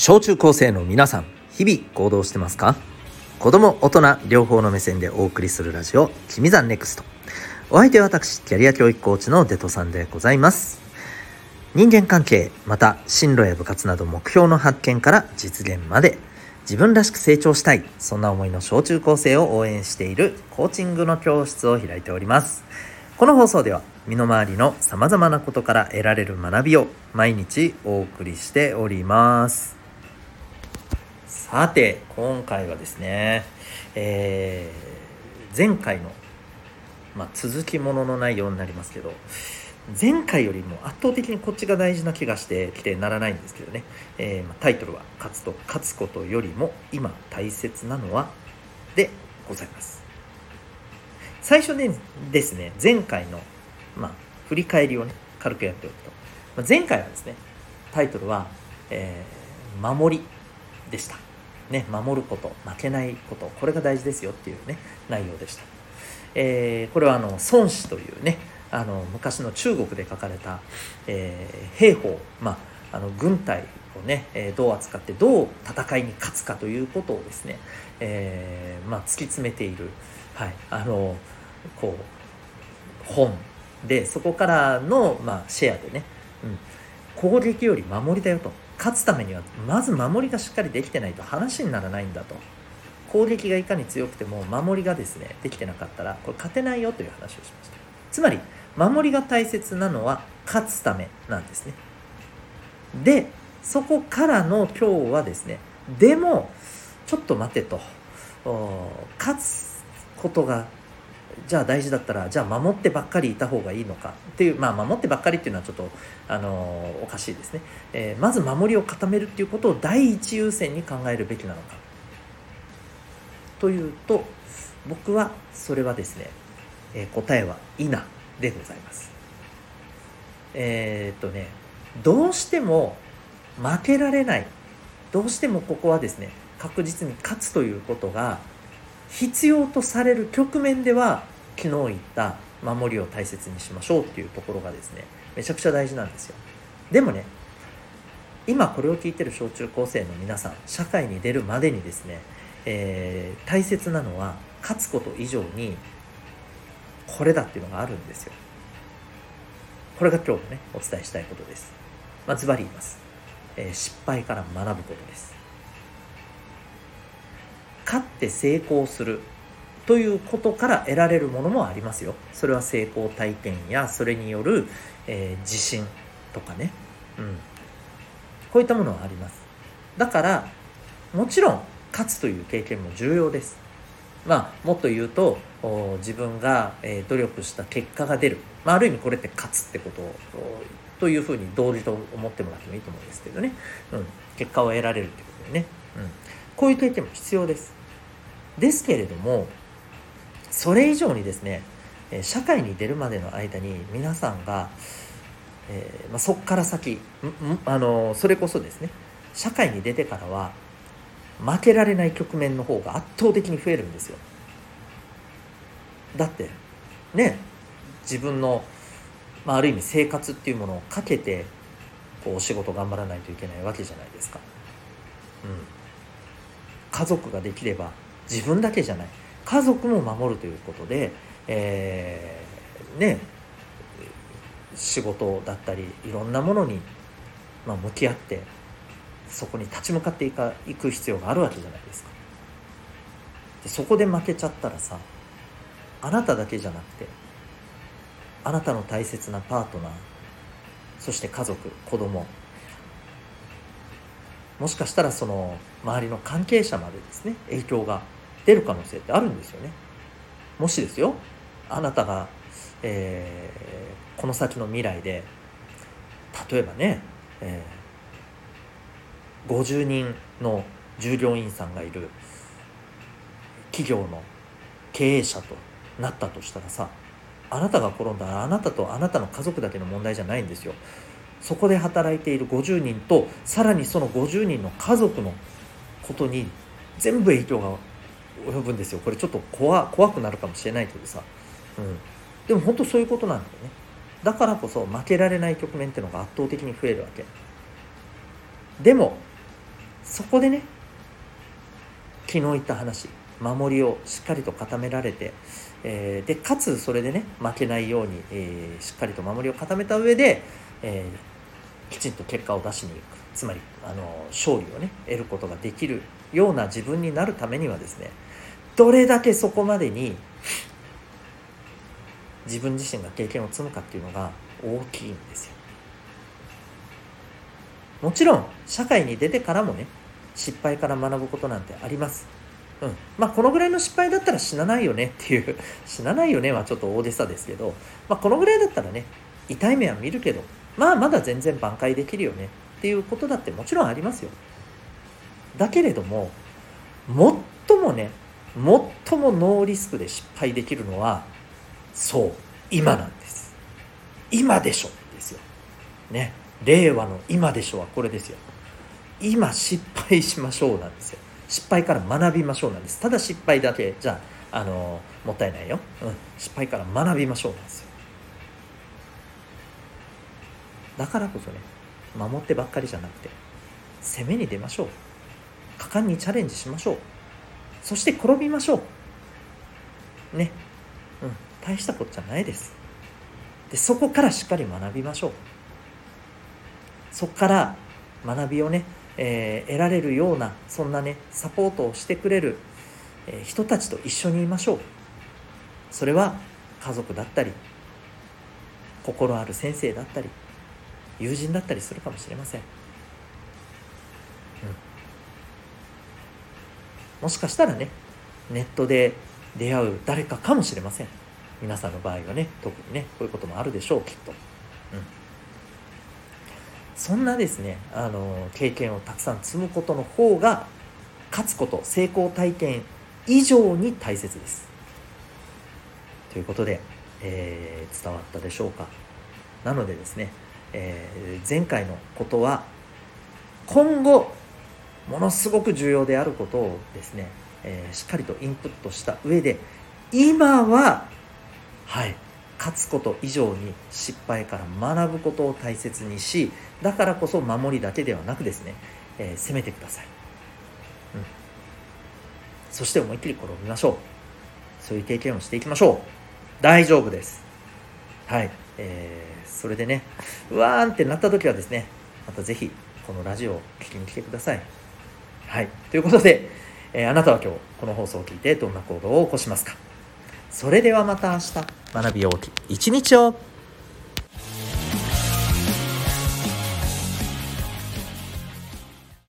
小中高生の皆さん日々行動してますか？子供大人両方の目線でお送りするラジオ「君山ネクスト。お相手は私キャリア教育コーチのデトさんでございます。人間関係また進路や部活など目標の発見から実現まで自分らしく成長したいそんな思いの小中高生を応援しているコーチングの教室を開いております。この放送では身の回りのさまざまなことから得られる学びを毎日お送りしております。さて今回はですね、えー、前回の、まあ、続きものの内容になりますけど前回よりも圧倒的にこっちが大事な気がしてきてならないんですけどね、えー、タイトルは「勝つと勝つことよりも今大切なのは」でございます。最初でですね前回の、まあ、振り返りをね軽くやっておくと、まあ、前回はですねタイトルは、えー、守り。でした。ね守ること負けないことこれが大事ですよっていうね内容でした、えー、これはあの孫子というねあの昔の中国で書かれた、えー、兵法、まあ、あの軍隊をね、えー、どう扱ってどう戦いに勝つかということをですね、えーまあ、突き詰めている、はい、あのこう本でそこからの、まあ、シェアでね、うん、攻撃より守りだよと。勝つためにはまず守りがしっかりできてないと話にならないんだと。攻撃がいかに強くても守りがですねできてなかったらこれ勝てないよという話をしました。つまり守りが大切なのは勝つためなんですね。でそこからの今日はですねでもちょっと待てと。勝つことがじゃあ大事だったらじゃあ守ってばっかりいた方がいいのか。っていうまあ守ってばっかりっていうのはちょっとあのおかしいですね、えー、まず守りを固めるっていうことを第一優先に考えるべきなのか。というと僕はそれはですね、えー、答えは「否」でございます。えー、っとねどうしても負けられないどうしてもここはですね確実に勝つということが必要とされる局面では昨日言った守りを大切にしましょうっていうところがですねめちゃくちゃ大事なんですよ。でもね今これを聞いてる小中高生の皆さん社会に出るまでにですね、えー、大切なのは勝つこと以上にこれだっていうのがあるんですよ。これが今日のねお伝えしたいことです。まあ、ズバリ言います、えー、失敗から学ぶことです。勝って成功する。ということから得られるものもありますよ。それは成功体験やそれによる、えー、自信とかね、うん、こういったものはあります。だからもちろん勝つという経験も重要です。まあもっと言うと自分が、えー、努力した結果が出る、まあ、ある意味これって勝つってことというふうに同時と思ってもらってもいいと思うんですけどね、うん、結果を得られるってことでね、うん、こういう経験も必要です。ですけれどもそれ以上にですね社会に出るまでの間に皆さんが、えーまあ、そこから先あのそれこそですね社会に出てからは負けられない局面の方が圧倒的に増えるんですよ。だってね自分の、まあ、ある意味生活っていうものをかけてこうお仕事頑張らないといけないわけじゃないですか、うん、家族ができれば自分だけじゃない。家族も守るということで、えー、ね仕事だったりいろんなものに、まあ、向き合ってそこに立ち向かっていかいく必要があるわけじゃないですか。でそこで負けちゃったらさあなただけじゃなくてあなたの大切なパートナーそして家族子供もしかしたらその周りの関係者までですね影響が出る可能性ってあるんですよね。もしですよあなたが、えー、この先の未来で例えばね、えー、50人の従業員さんがいる企業の経営者となったとしたらさあなたが転んだらあなたとあなたの家族だけの問題じゃないんですよ。そこで働いている50人とさらにその50人の家族のことに全部影響が及ぶんですよ。これちょっと怖怖くなるかもしれないけどさ、うん、でも本当そういうことなんだよね。だからこそ負けられない局面っていうのが圧倒的に増えるわけ。でもそこでね昨日言った話守りをしっかりと固められて、えー、でかつそれでね負けないように、えー、しっかりと守りを固めた上で、えー、きちんと結果を出しに行く。つまりあの勝利をね得ることができるような自分になるためにはですねどれだけそこまでに自分自身が経験を積むかっていうのが大きいんですよ。もちろん社会に出てからもね失敗から学ぶことなんてあります。うん。まあこのぐらいの失敗だったら死なないよねっていう死なないよねはちょっと大げさですけど、まあ、このぐらいだったらね痛い目は見るけどまあまだ全然挽回できるよねっていうことだってもちろんありますよ。だけれども最もね最もノーリスクで失敗できるのはそう今なんです。今でしょですよ。ね令和の今でしょはこれですよ。今失敗しましょうなんですよ。失敗から学びましょうなんです。ただ失敗だけじゃあのもったいないよ、うん、失敗から学びましょうなんですよ。だからこそね守ってばっかりじゃなくて攻めに出ましょう。果敢にチャレンジしましょう。そして転びましょう。ね。うん。大したことじゃないです。でそこからしっかり学びましょう。そこから学びをね、えー、得られるようなそんなねサポートをしてくれる、えー、人たちと一緒にいましょう。それは家族だったり心ある先生だったり友人だったりするかもしれません、うん、もしかしたらねネットで出会う誰かかもしれません。皆さんの場合はね特にねこういうこともあるでしょうきっと、うん、そんなですねあの経験をたくさん積むことの方が勝つこと成功体験以上に大切です。ということで、えー、伝わったでしょうか。なのでですねえー、前回のことは今後ものすごく重要であることをですね、えー、しっかりとインプットした上で今ははい勝つこと以上に失敗から学ぶことを大切にしだからこそ守りだけではなくですね、えー、攻めてください、うん、そして思いっきり転びましょう。そういう経験をしていきましょう。大丈夫です。はい。えーそれでねうわーんってなった時はですねまた是非このラジオを聴きに来てください。はい。ということで、えー、あなたは今日この放送を聞いてどんな行動を起こしますか？それではまた明日学び大き一日を。